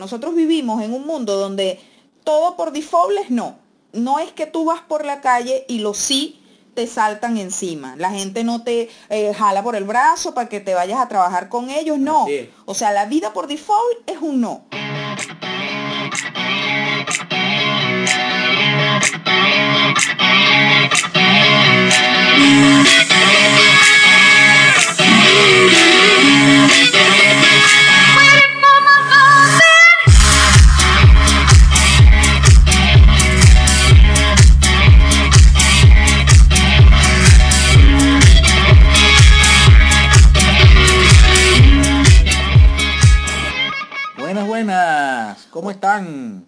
Nosotros vivimos en un mundo donde todo por default es no. No es que tú vas por la calle y los sí te saltan encima. La gente no te eh, jala por el brazo para que te vayas a trabajar con ellos, no. O sea, la vida por default es un no. ¿Cómo están?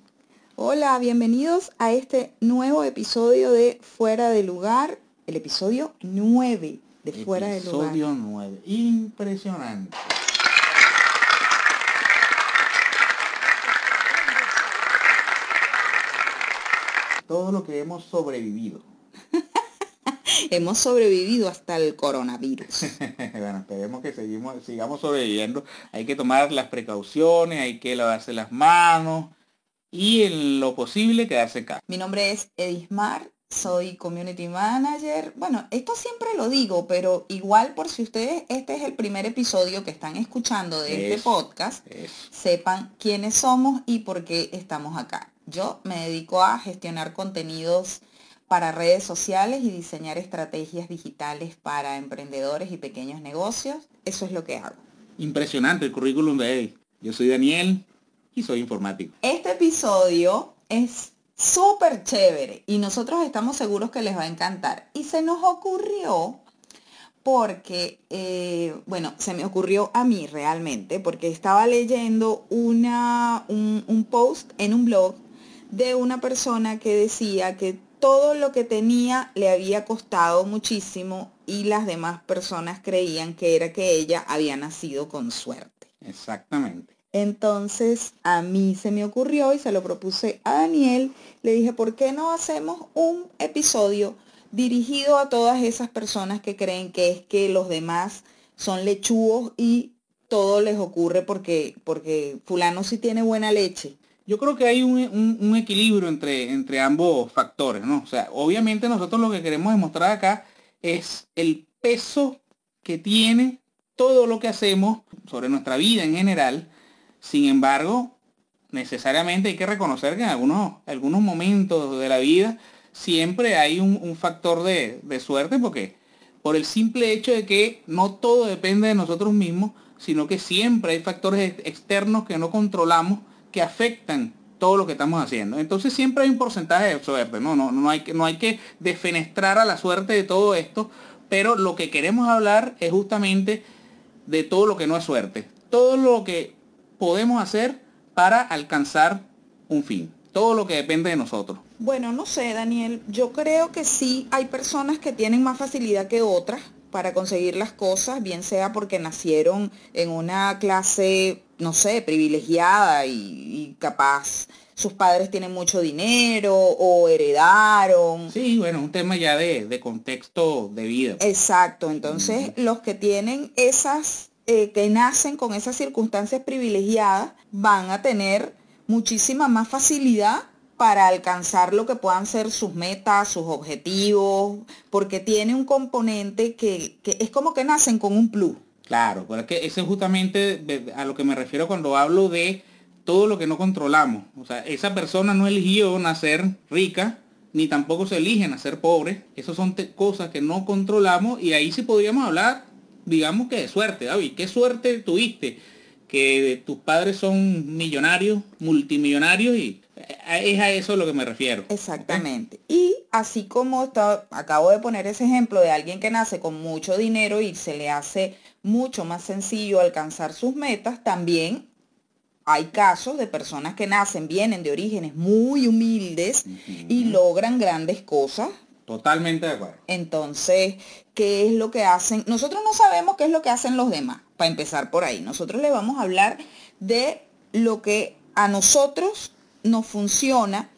Hola, bienvenidos a este nuevo episodio de Fuera de Lugar, el episodio 9 de Fuera de Lugar. Episodio 9, impresionante. Todo lo que hemos sobrevivido. Hemos sobrevivido hasta el coronavirus. bueno, esperemos que seguimos, sigamos sobreviviendo. Hay que tomar las precauciones, hay que lavarse las manos y en lo posible quedarse acá. Mi nombre es Edismar, soy community manager. Bueno, esto siempre lo digo, pero igual por si ustedes este es el primer episodio que están escuchando de este podcast, sepan quiénes somos y por qué estamos acá. Yo me dedico a gestionar contenidos para redes sociales y diseñar estrategias digitales para emprendedores y pequeños negocios. Eso es lo que hago. Impresionante el currículum de Eddie. Yo soy Daniel y soy informático. Este episodio es súper chévere y nosotros estamos seguros que les va a encantar. Y se nos ocurrió porque, eh, bueno, se me ocurrió a mí realmente, porque estaba leyendo una, un, un post en un blog de una persona que decía que todo lo que tenía le había costado muchísimo y las demás personas creían que era que ella había nacido con suerte. Exactamente. Entonces a mí se me ocurrió y se lo propuse a Daniel. Le dije, ¿por qué no hacemos un episodio dirigido a todas esas personas que creen que es que los demás son lechugos y todo les ocurre porque, porque fulano sí tiene buena leche? Yo creo que hay un, equilibrio entre, entre ambos factores, ¿no? O sea, obviamente nosotros lo que queremos demostrar acá es el peso que tiene todo lo que hacemos sobre nuestra vida en general. Sin embargo, necesariamente hay que reconocer que en algunos, algunos momentos de la vida siempre hay un, factor de, de suerte porque por el simple hecho de que no todo depende de nosotros mismos, sino que siempre hay factores externos que no controlamos que afectan todo lo que estamos haciendo. Entonces siempre hay un porcentaje de suerte, no, no, no, hay, que, no hay que defenestrar a la suerte de todo esto, pero lo que queremos hablar es justamente de todo lo que no es suerte, todo lo que podemos hacer para alcanzar un fin, todo lo que depende de nosotros. Bueno, no sé, Daniel, yo creo que sí hay personas que tienen más facilidad que otras para conseguir las cosas, bien sea porque nacieron en una clase no sé, privilegiada y, capaz sus padres tienen mucho dinero o heredaron. Sí, bueno, un tema ya de, contexto de vida. Exacto, entonces los que tienen esas, eh, que nacen con esas circunstancias privilegiadas, van a tener muchísima más facilidad para alcanzar lo que puedan ser sus metas, sus objetivos, porque tiene un componente que, que es como que nacen con un plus. Claro, porque eso es justamente a lo que me refiero cuando hablo de todo lo que no controlamos. O sea, esa persona no eligió nacer rica, ni tampoco se elige nacer pobre. Esas son cosas que no controlamos y ahí sí podríamos hablar, digamos que de suerte, David. ¿Qué suerte tuviste? Que tus padres son millonarios, multimillonarios y es a eso a lo que me refiero. Exactamente. Y así como acabo de poner ese ejemplo de alguien que nace con mucho dinero y se le hace mucho más sencillo alcanzar sus metas, también hay casos de personas que nacen, vienen de orígenes muy humildes y logran grandes cosas. Totalmente de acuerdo. Entonces, ¿qué es lo que hacen? Nosotros no sabemos qué es lo que hacen los demás, para empezar por ahí. Nosotros le vamos a hablar de lo que a nosotros nos funciona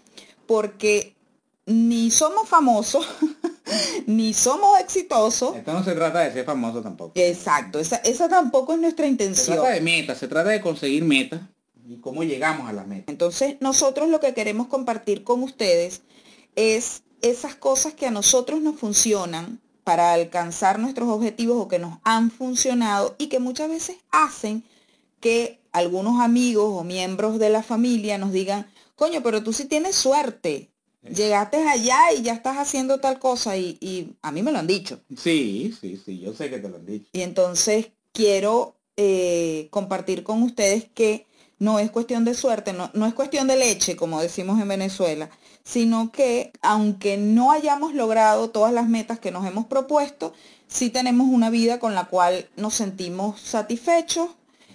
porque ni somos famosos, ni somos exitosos. Esto no se trata de ser famoso tampoco. Exacto, esa, esa tampoco es nuestra intención. Se trata de metas, se trata de conseguir metas. y cómo llegamos a las metas. Entonces, nosotros lo que queremos compartir con ustedes es esas cosas que a nosotros nos funcionan para alcanzar nuestros objetivos o que nos han funcionado y que muchas veces hacen que algunos amigos o miembros de la familia nos digan, coño, pero tú sí tienes suerte. Llegaste allá y ya estás haciendo tal cosa y, a mí me lo han dicho. Sí, sí, sí, yo sé que te lo han dicho. Y entonces quiero eh, compartir con ustedes que no es cuestión de suerte, no, no es cuestión de leche, como decimos en Venezuela, sino que aunque no hayamos logrado todas las metas que nos hemos propuesto, sí tenemos una vida con la cual nos sentimos satisfechos,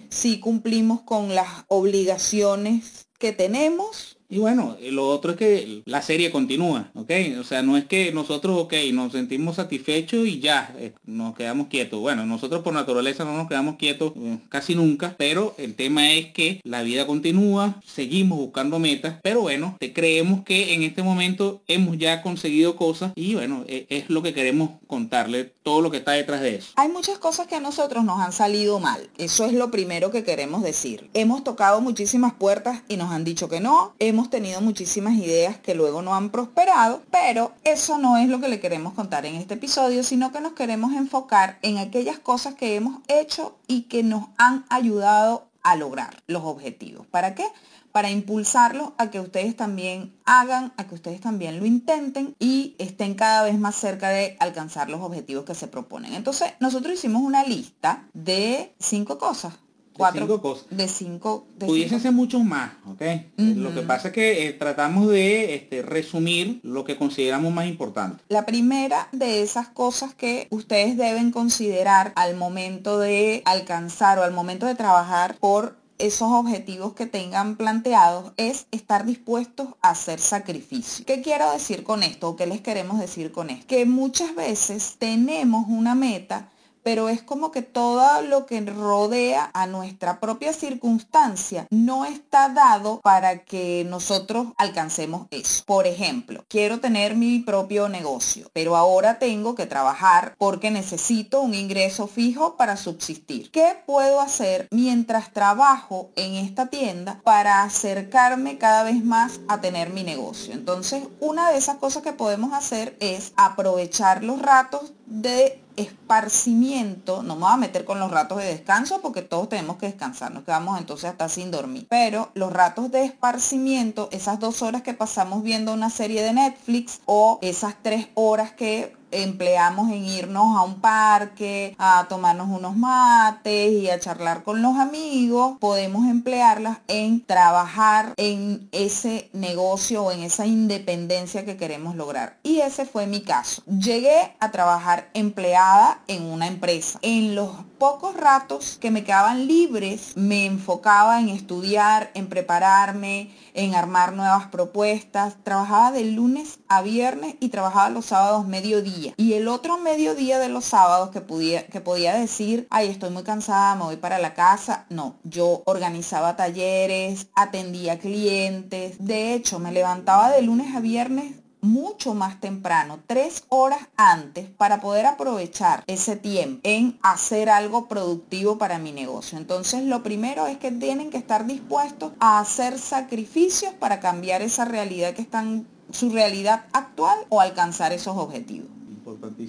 sí cumplimos con las obligaciones que tenemos y bueno, lo otro es que la serie continúa, ¿ok? O sea, no es que nosotros, ok, nos sentimos satisfechos y ya, eh, nos quedamos quietos. Bueno, nosotros por naturaleza no nos quedamos quietos eh, casi nunca, pero el tema es que la vida continúa, seguimos buscando metas, pero bueno, creemos que en este momento hemos ya conseguido cosas y bueno, e, es lo que queremos contarle, todo lo que está detrás de eso. Hay muchas cosas que a nosotros nos han salido mal, eso es lo primero que queremos decir. Hemos tocado muchísimas puertas y nos han dicho que no, hemos hemos tenido muchísimas ideas que luego no han prosperado, pero eso no es lo que le queremos contar en este episodio, sino que nos queremos enfocar en aquellas cosas que hemos hecho y que nos han ayudado a lograr los objetivos. ¿Para qué? Para impulsarlos a que ustedes también hagan, a que ustedes también lo intenten y estén cada vez más cerca de alcanzar los objetivos que se proponen. Entonces, nosotros hicimos una lista de cinco cosas cuatro, de cinco cosas. De cinco. Pudiesen ser muchos más, ¿ok? Lo que pasa es que eh, tratamos de este, resumir lo que consideramos más importante. La primera de esas cosas que ustedes deben considerar al momento de alcanzar o al momento de trabajar por esos objetivos que tengan planteados es estar dispuestos a hacer sacrificio. ¿Qué quiero decir con esto o qué les queremos decir con esto? Que muchas veces tenemos una meta pero es como que todo lo que rodea a nuestra propia circunstancia no está dado para que nosotros alcancemos eso. Por ejemplo, quiero tener mi propio negocio, pero ahora tengo que trabajar porque necesito un ingreso fijo para subsistir. ¿Qué puedo hacer mientras trabajo en esta tienda para acercarme cada vez más a tener mi negocio? Entonces, una de esas cosas que podemos hacer es aprovechar los ratos de esparcimiento, no me voy a meter con los ratos de descanso porque todos tenemos que descansar, nos quedamos entonces hasta sin dormir. Pero los ratos de esparcimiento, esas dos horas que pasamos viendo una serie de Netflix o esas tres horas que empleamos en irnos a un parque, a tomarnos unos mates y a charlar con los amigos, podemos emplearlas en trabajar en ese negocio o en esa independencia que queremos lograr. Y ese fue mi caso. Llegué a trabajar empleada en una empresa. En los pocos ratos que me quedaban libres, me enfocaba en estudiar, en prepararme, en armar nuevas propuestas. Trabajaba de lunes a viernes y trabajaba los sábados mediodía. Y el otro mediodía de los sábados que podía, que podía decir, ay, estoy muy cansada, me voy para la casa. No, yo organizaba talleres, atendía clientes. De hecho, me levantaba de lunes a viernes mucho más temprano, tres horas antes, para poder aprovechar ese tiempo en hacer algo productivo para mi negocio. Entonces, lo primero es que tienen que estar dispuestos a hacer sacrificios para cambiar esa realidad que están, su realidad actual o alcanzar esos objetivos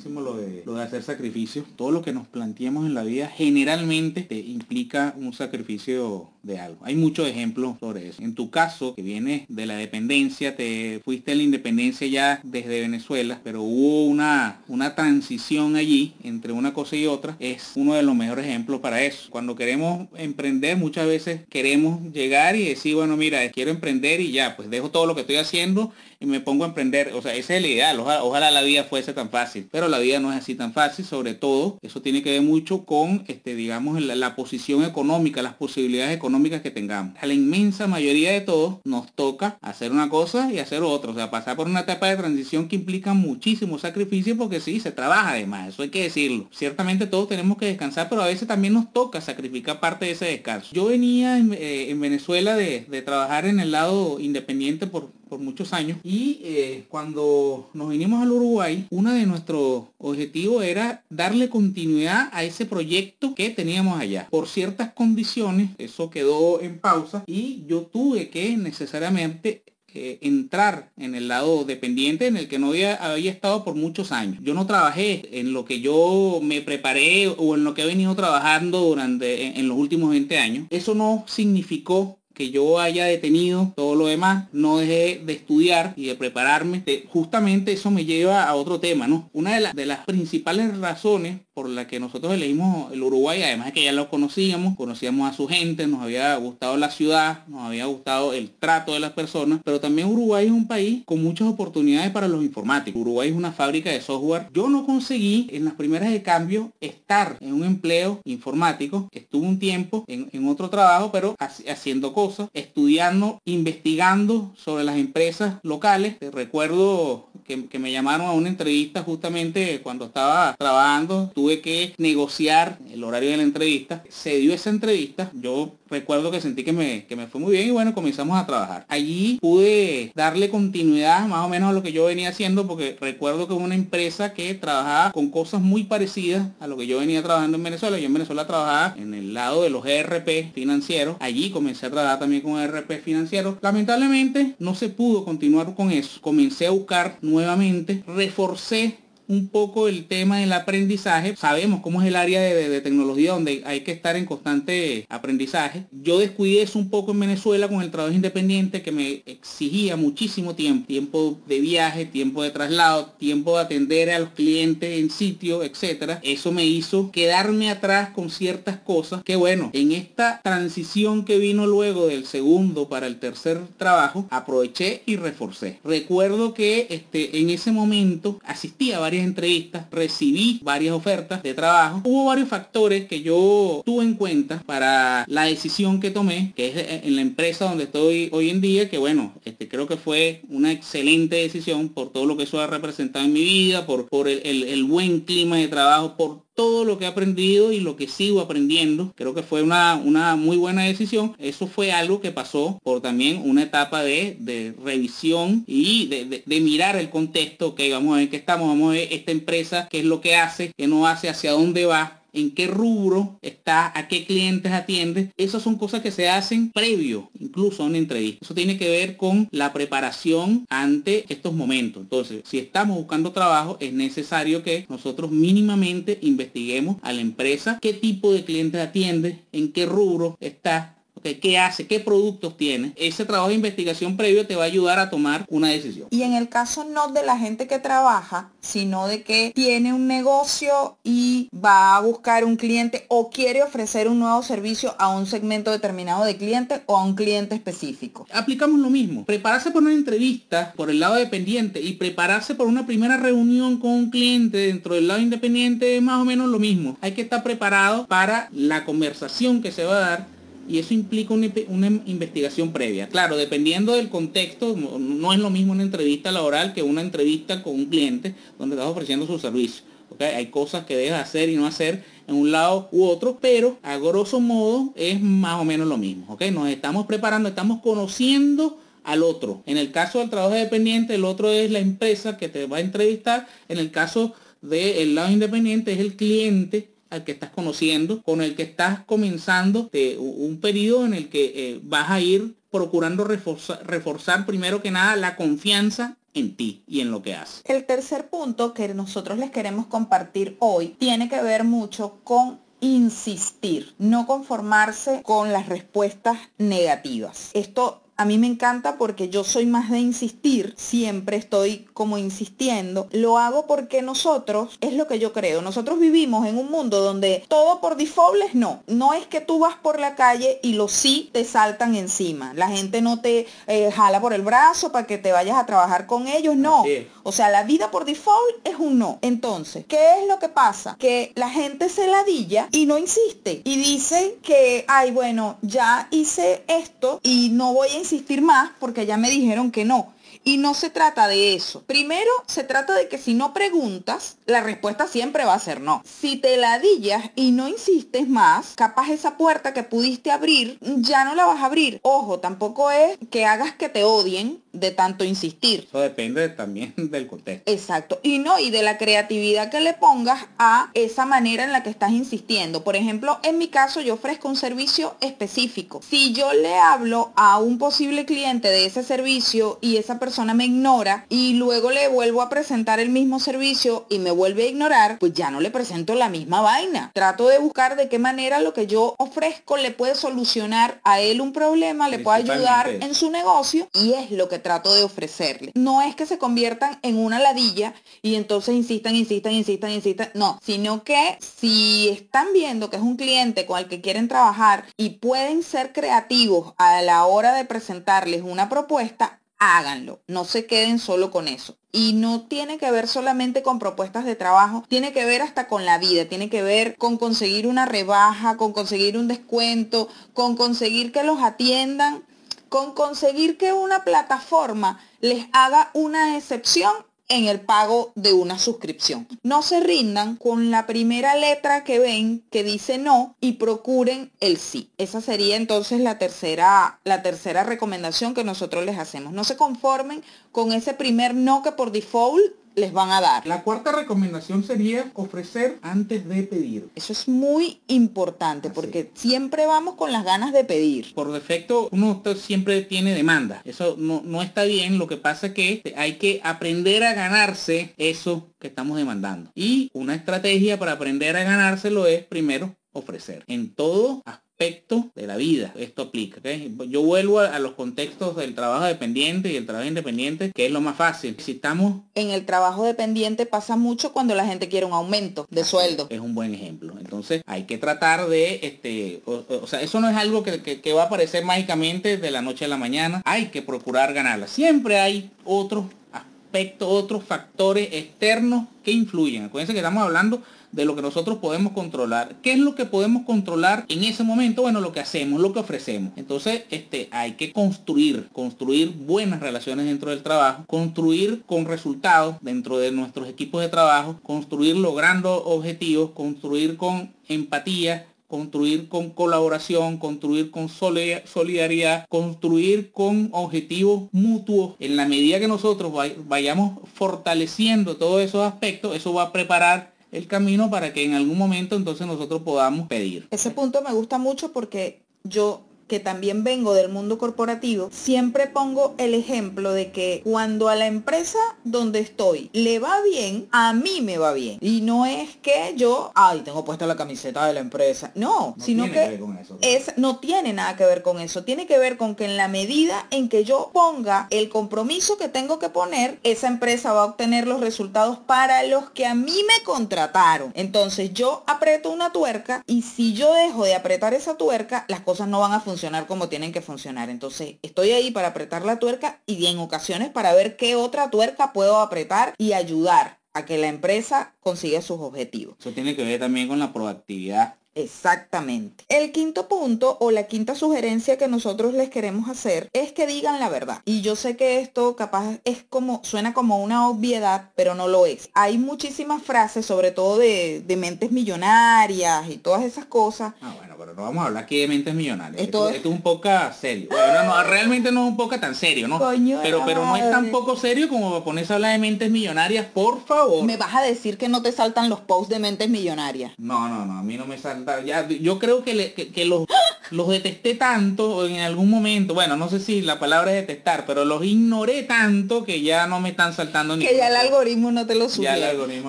lo de, hacer sacrificios. Todo lo que nos planteamos en la vida generalmente te implica un sacrificio de algo. Hay muchos ejemplos sobre eso. En tu caso, que viene de la dependencia, te fuiste a la independencia ya desde Venezuela, pero hubo una, una transición allí entre una cosa y otra, es uno de los mejores ejemplos para eso. Cuando queremos emprender, muchas veces queremos llegar y decir, bueno, mira, quiero emprender y ya, pues dejo todo lo que estoy haciendo y me pongo a emprender. O sea, ese es el ideal. Ojalá, la vida fuese tan fácil. Pero la vida no es así tan fácil. Sobre todo, eso tiene que ver mucho con, este, digamos, la, la posición económica, las posibilidades económicas que tengamos. A la inmensa mayoría de todos nos toca hacer una cosa y hacer otra. O sea, pasar por una etapa de transición que implica muchísimo sacrificio porque sí, se trabaja además, eso hay que decirlo. Ciertamente todos tenemos que descansar, pero a veces también nos toca sacrificar parte de ese descanso. Yo venía en, eh, Venezuela de, de trabajar en el lado independiente por por muchos años y eh, cuando nos vinimos al Uruguay, uno de nuestros objetivos era darle continuidad a ese proyecto que teníamos allá. Por ciertas condiciones, eso quedó en pausa y yo tuve que necesariamente eh, entrar en el lado dependiente en el que no había, había, estado por muchos años. Yo no trabajé en lo que yo me preparé o en lo que he venido trabajando durante en, en los últimos 20 años. Eso no significó que yo haya detenido todo lo demás, no dejé de estudiar y de prepararme. Justamente eso me lleva a otro tema, ¿no? Una de, de las principales razones por la que nosotros elegimos el Uruguay, además de que ya lo conocíamos, conocíamos a su gente, nos había gustado la ciudad, nos había gustado el trato de las personas, pero también Uruguay es un país con muchas oportunidades para los informáticos. Uruguay es una fábrica de software. Yo no conseguí en las primeras de cambio estar en un empleo informático, estuve un tiempo en, en otro trabajo, pero haciendo cosas, estudiando, investigando sobre las empresas locales. Recuerdo que, que me llamaron a una entrevista justamente cuando estaba trabajando tuve que negociar el horario de la entrevista. Se dio esa entrevista. Yo recuerdo que sentí que me, que me fue muy bien y bueno, comenzamos a trabajar. Allí pude darle continuidad más o menos a lo que yo venía haciendo porque recuerdo que una empresa que trabajaba con cosas muy parecidas a lo que yo venía trabajando en Venezuela. Yo en Venezuela trabajaba en el lado de los ERP financieros. Allí comencé a trabajar también con ERP financieros. Lamentablemente no se pudo continuar con eso. Comencé a buscar nuevamente, reforcé un poco el tema del aprendizaje. Sabemos cómo es el área de, tecnología donde hay que estar en constante aprendizaje. Yo descuidé eso un poco en Venezuela con el trabajo independiente que me exigía muchísimo tiempo. Tiempo de viaje, tiempo de traslado, tiempo de atender a los clientes en sitio, etcétera. Eso me hizo quedarme atrás con ciertas cosas que bueno, en esta transición que vino luego del segundo para el tercer trabajo, aproveché y reforcé. Recuerdo que este, en ese momento asistí a varias entrevistas, recibí varias ofertas de trabajo. Hubo varios factores que yo tuve en cuenta para la decisión que tomé, que es en la empresa donde estoy hoy en día, que bueno, este, creo que fue una excelente decisión por todo lo que eso ha representado en mi vida, por, por el, el buen clima de trabajo, por todo lo que he aprendido y lo que sigo aprendiendo. Creo que fue una, una muy buena decisión. Eso fue algo que pasó por también una etapa de, de revisión y de, de, mirar el contexto, que vamos a ver qué estamos, vamos a ver esta empresa, qué es lo que hace, qué no hace, hacia dónde va en qué rubro está, a qué clientes atiende. Esas son cosas que se hacen previo, incluso a una entrevista. Eso tiene que ver con la preparación ante estos momentos. Entonces, si estamos buscando trabajo, es necesario que nosotros mínimamente investiguemos a la empresa qué tipo de clientes atiende, en qué rubro está, Okay, ¿Qué hace? ¿Qué productos tiene? Ese trabajo de investigación previo te va a ayudar a tomar una decisión. Y en el caso no de la gente que trabaja, sino de que tiene un negocio y va a buscar un cliente o quiere ofrecer un nuevo servicio a un segmento determinado de clientes o a un cliente específico. Aplicamos lo mismo. Prepararse por una entrevista por el lado dependiente y prepararse por una primera reunión con un cliente dentro del lado independiente es más o menos lo mismo. Hay que estar preparado para la conversación que se va a dar y eso implica una, una, investigación previa. Claro, dependiendo del contexto, no, es lo mismo una entrevista laboral que una entrevista con un cliente donde estás ofreciendo su servicio. ¿okay? Hay cosas que debes hacer y no hacer en un lado u otro, pero a grosso modo es más o menos lo mismo. ¿okay? Nos estamos preparando, estamos conociendo al otro. En el caso del trabajo dependiente, el otro es la empresa que te va a entrevistar. En el caso del lado independiente es el cliente al que estás conociendo, con el que estás comenzando de un periodo en el que eh, vas a ir procurando reforzar, reforzar primero que nada la confianza en ti y en lo que haces. El tercer punto que nosotros les queremos compartir hoy tiene que ver mucho con insistir, no conformarse con las respuestas negativas. Esto a mí me encanta porque yo soy más de insistir, siempre estoy como insistiendo. Lo hago porque nosotros, es lo que yo creo, nosotros vivimos en un mundo donde todo por default es no. No es que tú vas por la calle y los sí te saltan encima. La gente no te eh, jala por el brazo para que te vayas a trabajar con ellos, no. O sea, la vida por default es un no. Entonces, ¿qué es lo que pasa? Que la gente se ladilla y no insiste y dice que, ay, bueno, ya hice esto y no voy a insistir más porque ya me dijeron que no. Y no se trata de eso. Primero, se trata de que si no preguntas, la respuesta siempre va a ser no. Si te ladillas y no insistes más, capaz esa puerta que pudiste abrir, ya no la vas a abrir. Ojo, tampoco es que hagas que te odien de tanto insistir. Eso depende también del contexto. Exacto. Y no, y de la creatividad que le pongas a esa manera en la que estás insistiendo. Por ejemplo, en mi caso yo ofrezco un servicio específico. Si yo le hablo a un posible cliente de ese servicio y esa persona me ignora y luego le vuelvo a presentar el mismo servicio y me vuelve a ignorar, pues ya no le presento la misma vaina. Trato de buscar de qué manera lo que yo ofrezco le puede solucionar a él un problema, le puede ayudar en su negocio y es lo que trato de ofrecerle. No es que se conviertan en una ladilla y entonces insistan, insistan, insistan, insistan. No, sino que si están viendo que es un cliente con el que quieren trabajar y pueden ser creativos a la hora de presentarles una propuesta, háganlo. No se queden solo con eso. Y no tiene que ver solamente con propuestas de trabajo, tiene que ver hasta con la vida, tiene que ver con conseguir una rebaja, con conseguir un descuento, con conseguir que los atiendan con conseguir que una plataforma les haga una excepción en el pago de una suscripción. No se rindan con la primera letra que ven que dice no y procuren el sí. Esa sería entonces la tercera, la tercera recomendación que nosotros les hacemos. No se conformen con ese primer no que por default les van a dar. La cuarta recomendación sería ofrecer antes de pedir. Eso es muy importante porque siempre vamos con las ganas de pedir. Por defecto uno siempre tiene demanda. Eso no, no está bien. Lo que pasa es que hay que aprender a ganarse eso que estamos demandando. Y una estrategia para aprender a ganárselo es primero ofrecer en todo de la vida. Esto aplica. Yo vuelvo a, los contextos del trabajo dependiente y el trabajo independiente, que es lo más fácil. Si estamos... En el trabajo dependiente pasa mucho cuando la gente quiere un aumento de sueldo. Es un buen ejemplo. Entonces hay que tratar de, este, o, sea, eso no es algo que, que, va a aparecer mágicamente de la noche a la mañana. Hay que procurar ganarla. Siempre hay otros aspectos, otros factores externos que influyen. Acuérdense que estamos hablando de lo que nosotros podemos controlar. ¿Qué es lo que podemos controlar en ese momento? Bueno, lo que hacemos, lo que ofrecemos. Entonces, este, hay que construir, construir buenas relaciones dentro del trabajo, construir con resultados dentro de nuestros equipos de trabajo, construir logrando objetivos, construir con empatía, construir con colaboración, construir con solidaridad, construir con objetivos mutuos. En la medida que nosotros vayamos fortaleciendo todos esos aspectos, eso va a preparar el camino para que en algún momento entonces nosotros podamos pedir. Ese punto me gusta mucho porque yo que también vengo del mundo corporativo, siempre pongo el ejemplo de que cuando a la empresa donde estoy le va bien, a mí me va bien. Y no es que yo, ay, tengo puesta la camiseta de la empresa. No, sino que, es, no tiene nada que ver con eso. Tiene que ver con que en la medida en que yo ponga el compromiso que tengo que poner, esa empresa va a obtener los resultados para los que a mí me contrataron. Entonces yo aprieto una tuerca y si yo dejo de apretar esa tuerca, las cosas no van a funcionar como tienen que funcionar. Entonces, estoy ahí para apretar la tuerca y en ocasiones para ver qué otra tuerca puedo apretar y ayudar a que la empresa consiga sus objetivos. Eso tiene que ver también con la proactividad Exactamente. El quinto punto o la quinta sugerencia que nosotros les queremos hacer es que digan la verdad. Y yo sé que esto capaz es como, suena como una obviedad, pero no lo es. Hay muchísimas frases, sobre todo de, mentes millonarias y todas esas cosas. Ah, bueno, pero no vamos a hablar aquí de mentes millonarias. Esto, es un poco serio. Bueno, no, realmente no es un poco tan serio, ¿no? pero, pero no es tan poco serio como ponerse a hablar de mentes millonarias, por favor. Me vas a decir que no te saltan los posts de mentes millonarias. No, no, no, a mí no me saltan ya, yo creo que, que, los, los detesté tanto en algún momento, bueno, no sé si la palabra es detestar, pero los ignoré tanto que ya no me están saltando ni. Que ya el algoritmo no te lo sube.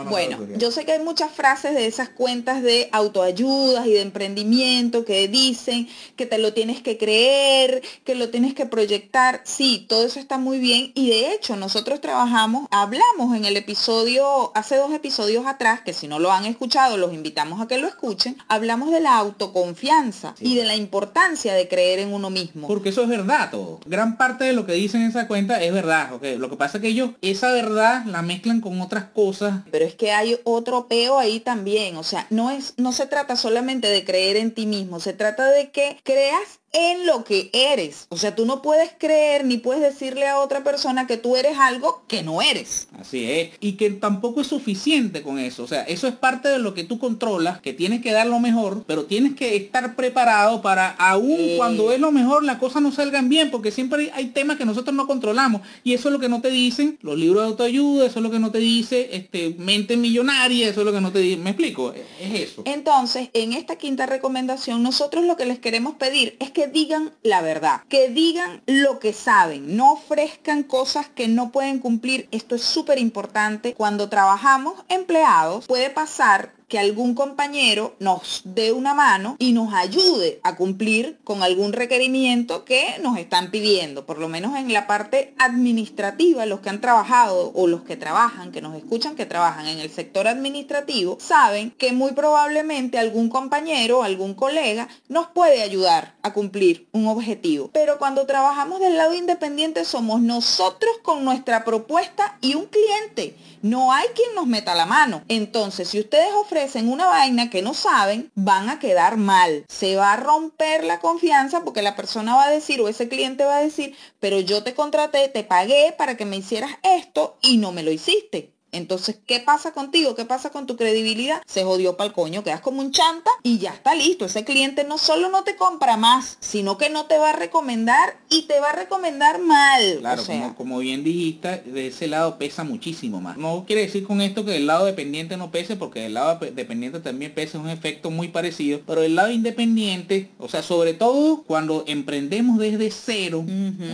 Bueno, yo sé que hay muchas frases de esas cuentas de autoayudas y de emprendimiento que dicen que te lo tienes que creer, que lo tienes que proyectar. Sí, todo eso está muy bien y de hecho nosotros trabajamos, hablamos en el episodio, hace dos episodios atrás, que si no lo han escuchado, los invitamos a que lo escuchen, hablamos de la autoconfianza y de la importancia de creer en uno mismo. Porque eso es verdad todo. Gran parte de lo que dicen en esa cuenta es verdad. Okay. Lo que pasa es que ellos esa verdad la mezclan con otras cosas. Pero es que hay otro peo ahí también. O sea, no es, no se trata solamente de creer en ti mismo. Se trata de que creas en lo que eres. O sea, tú no puedes creer ni puedes decirle a otra persona que tú eres algo que no eres. Así es. Y que tampoco es suficiente con eso. O sea, eso es parte de lo que tú controlas, que tienes que dar lo mejor, pero tienes que estar preparado para, aún cuando es lo mejor, las cosas no salgan bien, porque siempre hay temas que nosotros no controlamos. Y eso es lo que no te dicen los libros de autoayuda, eso es lo que no te dice este, mente millonaria, eso es lo que no te dice. ¿Me explico? Es eso. Entonces, en esta quinta recomendación, nosotros lo que les queremos pedir es que digan la verdad, que digan lo que saben, no ofrezcan cosas que no pueden cumplir. Esto es súper importante. Cuando trabajamos empleados, puede pasar que algún compañero nos dé una mano y nos ayude a cumplir con algún requerimiento que nos están pidiendo, por lo menos en la parte administrativa, los que han trabajado o los que trabajan, que nos escuchan que trabajan en el sector administrativo, saben que muy probablemente algún compañero, algún colega nos puede ayudar a cumplir un objetivo. Pero cuando trabajamos del lado independiente somos nosotros con nuestra propuesta y un cliente. No hay quien nos meta la mano. Entonces, si ustedes ofrecen en una vaina que no saben, van a quedar mal. Se va a romper la confianza porque la persona va a decir o ese cliente va a decir, pero yo te contraté, te pagué para que me hicieras esto y no me lo hiciste. Entonces, ¿qué pasa contigo? ¿Qué pasa con tu credibilidad? Se jodió pa'l coño, quedas como un chanta y ya está listo. Ese cliente no solo no te compra más, sino que no te va a recomendar y te va a recomendar mal. Claro, como, bien dijiste, de ese lado pesa muchísimo más. No quiere decir con esto que el lado dependiente no pese, porque el lado dependiente también pesa un efecto muy parecido, pero el lado independiente, o sea, sobre todo cuando emprendemos desde cero,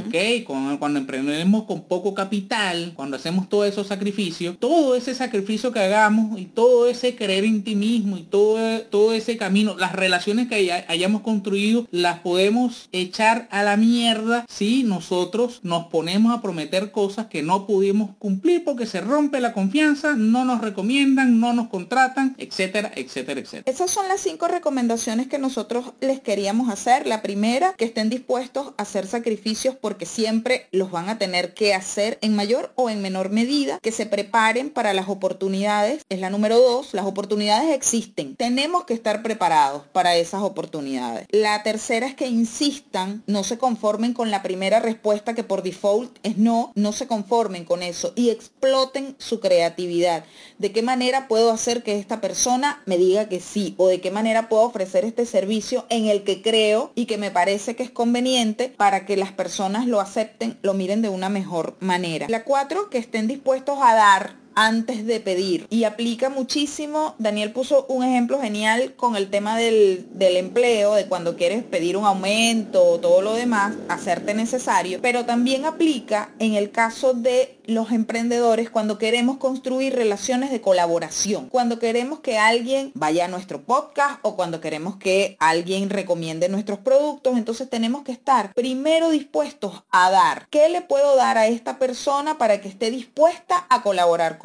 ¿ok? Cuando, cuando emprendemos con poco capital, cuando hacemos todos esos sacrificios, todo ese sacrificio que hagamos y todo ese creer en ti mismo y todo, todo ese camino, las relaciones que hayamos construido, las podemos echar a la mierda si nosotros nos ponemos a prometer cosas que no pudimos cumplir porque se rompe la confianza, no nos recomiendan, no nos contratan, etcétera, etcétera, etcétera. Esas son las cinco recomendaciones que nosotros les queríamos hacer. La primera, que estén dispuestos a hacer sacrificios porque siempre los van a tener que hacer en mayor o en menor medida, que se preparen para las oportunidades. Es la número dos, las oportunidades existen. Tenemos que estar preparados para esas oportunidades. La tercera es que insistan, no se conformen con la primera respuesta que por default es no, no se conformen con eso y exploten su creatividad. ¿De qué manera puedo hacer que esta persona me diga que sí? ¿O de qué manera puedo ofrecer este servicio en el que creo y que me parece que es conveniente para que las personas lo acepten, lo miren de una mejor manera? La cuatro, que estén dispuestos a dar antes de pedir. Y aplica muchísimo, Daniel puso un ejemplo genial con el tema del, empleo, de cuando quieres pedir un aumento o todo lo demás, hacerte necesario, pero también aplica en el caso de los emprendedores cuando queremos construir relaciones de colaboración, cuando queremos que alguien vaya a nuestro podcast o cuando queremos que alguien recomiende nuestros productos, entonces tenemos que estar primero dispuestos a dar. ¿Qué le puedo dar a esta persona para que esté dispuesta a colaborar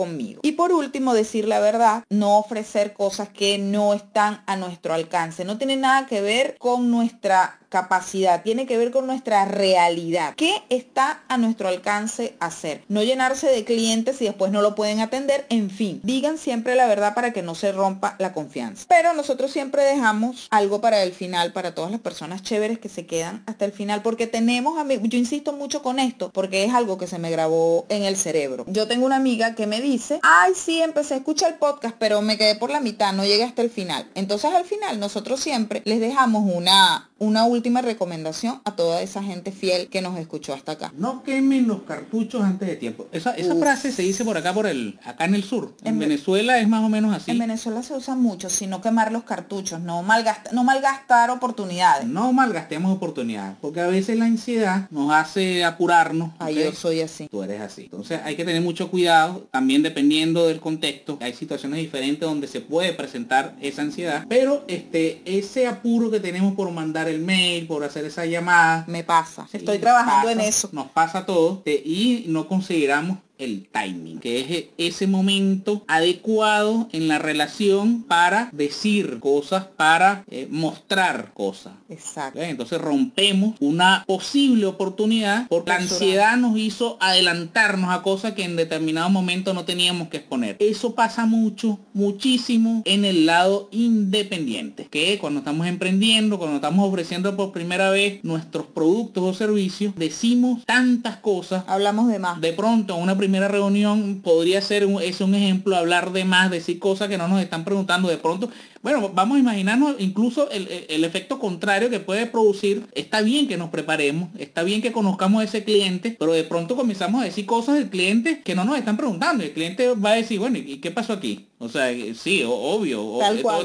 Y por último, decir la verdad, no ofrecer cosas que no están a nuestro alcance. No tiene nada que ver con nuestra capacidad, tiene que ver con nuestra realidad. ¿Qué está a nuestro alcance hacer? No llenarse de clientes y después no lo pueden atender. En fin, digan siempre la verdad para que no se rompa la confianza. Pero nosotros siempre dejamos algo para el final, para todas las personas chéveres que se quedan hasta el final, porque tenemos, yo insisto mucho con esto, porque es algo que se me grabó en el cerebro. Yo tengo una amiga que me dice, ay, sí, empecé a escuchar el podcast, pero me quedé por la mitad, no llegué hasta el final. Entonces al final nosotros siempre les dejamos una, una última última recomendación a toda esa gente fiel que nos escuchó hasta acá. No quemen los cartuchos antes de tiempo. Esa, esa frase se dice por acá, por el, acá en el sur. En, Venezuela es más o menos así. En Venezuela se usa mucho, sino quemar los cartuchos, no, malgastar, no malgastar oportunidades. No malgastemos oportunidades, porque a veces la ansiedad nos hace apurarnos. Ah, yo soy así. Tú eres así. Entonces hay que tener mucho cuidado, también dependiendo del contexto. Hay situaciones diferentes donde se puede presentar esa ansiedad, pero este, ese apuro que tenemos por mandar el mail, por hacer esa llamada. Me pasa. Estoy trabajando en eso. Nos pasa todo y no consideramos el timing, que es ese momento adecuado en la relación para decir cosas, para eh, mostrar cosas. Exacto. Entonces rompemos una posible oportunidad porque la ansiedad nos hizo adelantarnos a cosas que en determinado momento no teníamos que exponer. Eso pasa mucho, muchísimo en el lado independiente, que cuando estamos emprendiendo, cuando estamos ofreciendo por primera vez nuestros productos o servicios, decimos tantas cosas. Hablamos de más. De pronto, una primera reunión podría ser un, es un ejemplo, hablar de más, decir cosas que no nos están preguntando. De pronto, bueno, vamos a imaginarnos incluso el, el, efecto contrario que puede producir. Está bien que nos preparemos, está bien que conozcamos a ese cliente, pero de pronto comenzamos a decir cosas del cliente que no nos están preguntando. El cliente va a decir, bueno, ¿y qué pasó aquí? O sea, sí, obvio.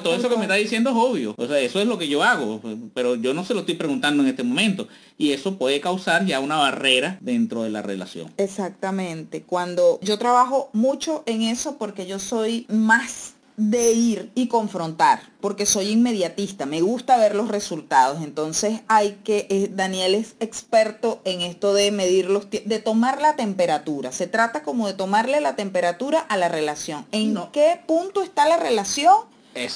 todo, eso que me está diciendo es obvio. O sea, eso es lo que yo hago, pero yo no se lo estoy preguntando en este momento. Y eso puede causar ya una barrera dentro de la relación. Exactamente. Cuando yo trabajo mucho en eso porque yo soy más de ir y confrontar, porque soy inmediatista, me gusta ver los resultados, entonces hay que, eh, Daniel es experto en esto de medir los, de tomar la temperatura, se trata como de tomarle la temperatura a la relación, en qué punto está la relación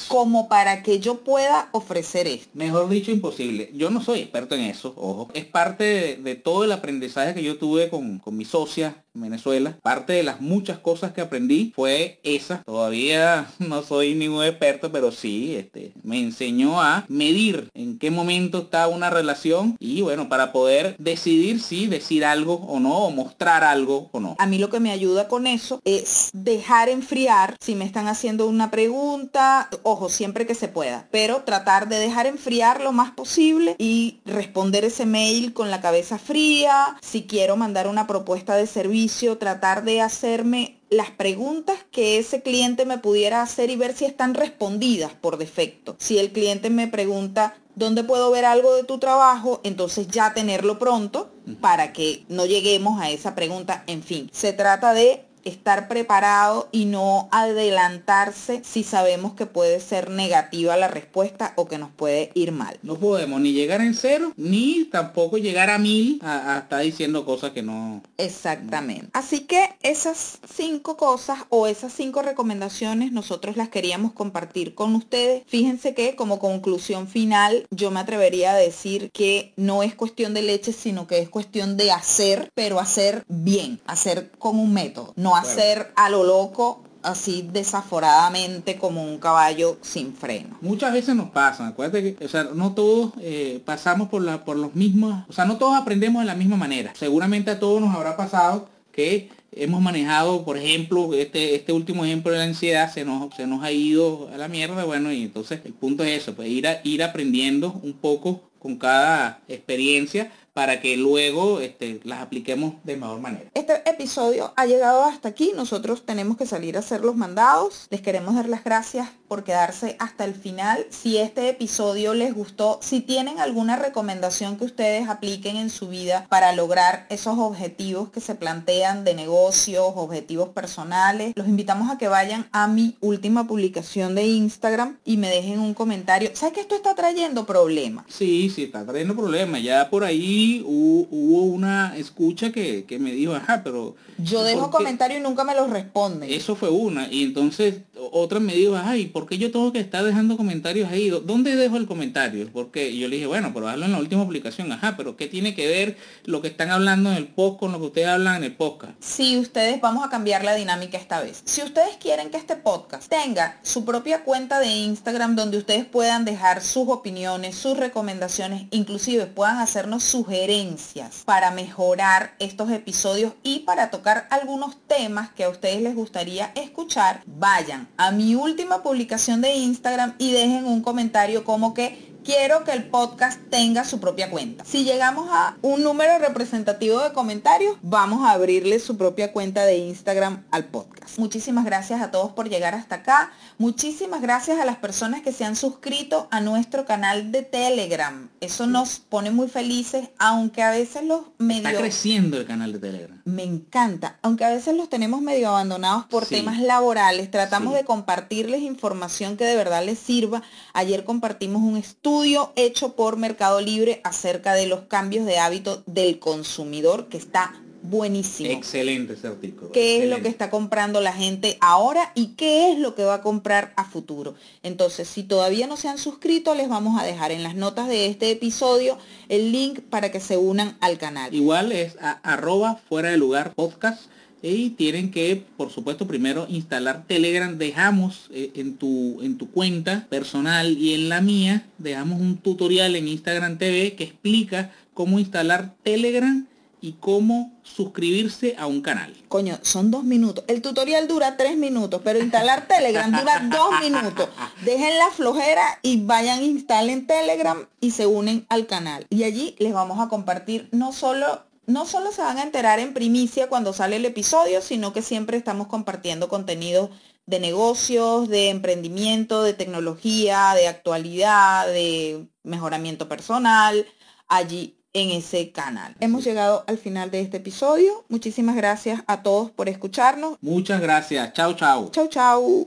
como para que yo pueda ofrecer esto. Mejor dicho, imposible. Yo no soy experto en eso, ojo. Es parte de, todo el aprendizaje que yo tuve con, con mi socia Venezuela. Parte de las muchas cosas que aprendí fue esa. Todavía no soy ningún experto, pero sí, este, me enseñó a medir en qué momento está una relación y bueno, para poder decidir si decir algo o no, o mostrar algo o no. A mí lo que me ayuda con eso es dejar enfriar si me están haciendo una pregunta, ojo, siempre que se pueda, pero tratar de dejar enfriar lo más posible y responder ese mail con la cabeza fría. Si quiero mandar una propuesta de servicio, tratar de hacerme las preguntas que ese cliente me pudiera hacer y ver si están respondidas por defecto. Si el cliente me pregunta, ¿dónde puedo ver algo de tu trabajo? Entonces ya tenerlo pronto para que no lleguemos a esa pregunta. En fin, se trata de estar preparado y no adelantarse si sabemos que puede ser negativa la respuesta o que nos puede ir mal. No podemos ni llegar en cero, ni tampoco llegar a mil a, estar diciendo cosas que no. Exactamente. Así que esas cinco cosas o esas cinco recomendaciones nosotros las queríamos compartir con ustedes. Fíjense que como conclusión final yo me atrevería a decir que no es cuestión de leche, sino que es cuestión de hacer, pero hacer bien, hacer con un método. No hacer a lo loco así desaforadamente como un caballo sin freno. Muchas veces nos pasa, acuérdate que, o sea, no todos eh, pasamos por la, por los mismos, o sea, no todos aprendemos de la misma manera. Seguramente a todos nos habrá pasado que hemos manejado, por ejemplo, este, este último ejemplo de la ansiedad se nos, se nos ha ido a la mierda, bueno, y entonces el punto es eso, pues ir, a, ir aprendiendo un poco con cada experiencia para que luego este, las apliquemos de mejor manera. Este episodio ha llegado hasta aquí. Nosotros tenemos que salir a hacer los mandados. Les queremos dar las gracias por quedarse hasta el final. Si este episodio les gustó, si tienen alguna recomendación que ustedes apliquen en su vida para lograr esos objetivos que se plantean de negocios, objetivos personales, los invitamos a que vayan a mi última publicación de Instagram y me dejen un comentario. ¿Sabes que esto está trayendo problemas? Sí, sí, está trayendo problemas. Ya por ahí hubo, una escucha que, me dijo, ajá, pero... Yo dejo comentarios y nunca me los responden. Eso fue una. Y entonces otra me dijo, ay, ¿por qué yo tengo que estar dejando comentarios ahí? ¿Dónde dejo el comentario? Porque yo le dije, bueno, pero hazlo en la última publicación. Ajá, pero ¿qué tiene que ver lo que están hablando en el post con lo que ustedes hablan en el podcast? Si ustedes, vamos a cambiar la dinámica esta vez. Si ustedes quieren que este podcast tenga su propia cuenta de Instagram donde ustedes puedan dejar sus opiniones, sus recomendaciones, inclusive puedan hacernos sugerencias para mejorar estos episodios y para tocar algunos temas que a ustedes les gustaría escuchar, vayan a mi última publicación de Instagram y dejen un comentario como que quiero que el podcast tenga su propia cuenta. Si llegamos a un número representativo de comentarios, vamos a abrirle su propia cuenta de Instagram al podcast. Muchísimas gracias a todos por llegar hasta acá. Muchísimas gracias a las personas que se han suscrito a nuestro canal de Telegram. Eso nos pone muy felices, aunque a veces los medio... Está creciendo el canal de Telegram. Me encanta, aunque a veces los tenemos medio abandonados por temas laborales. Tratamos de compartirles información que de verdad les sirva. Ayer compartimos un estudio estudio hecho por Mercado Libre acerca de los cambios de hábito del consumidor que está buenísimo. Excelente ese artículo. ¿Qué es lo que está comprando la gente ahora y qué es lo que va a comprar a futuro? Entonces, si todavía no se han suscrito, les vamos a dejar en las notas de este episodio el link para que se unan al canal. Igual es a- arroba fuera de lugar podcast y tienen que, por supuesto, primero instalar Telegram. Dejamos eh, en, tu, en tu cuenta personal y en la mía, dejamos un tutorial en Instagram TV que explica cómo instalar Telegram y cómo suscribirse a un canal. Coño, son dos minutos. El tutorial dura tres minutos, pero instalar Telegram dura dos minutos. Dejen la flojera y vayan, instalen Telegram y se unen al canal. Y allí les vamos a compartir no solo, no solo se van a enterar en primicia cuando sale el episodio, sino que siempre estamos compartiendo contenido de negocios, de emprendimiento, de tecnología, de actualidad, de mejoramiento personal, allí en ese canal. Hemos llegado al final de este episodio. Muchísimas gracias a todos por escucharnos. Muchas gracias. Chao, chao. Chau, chau.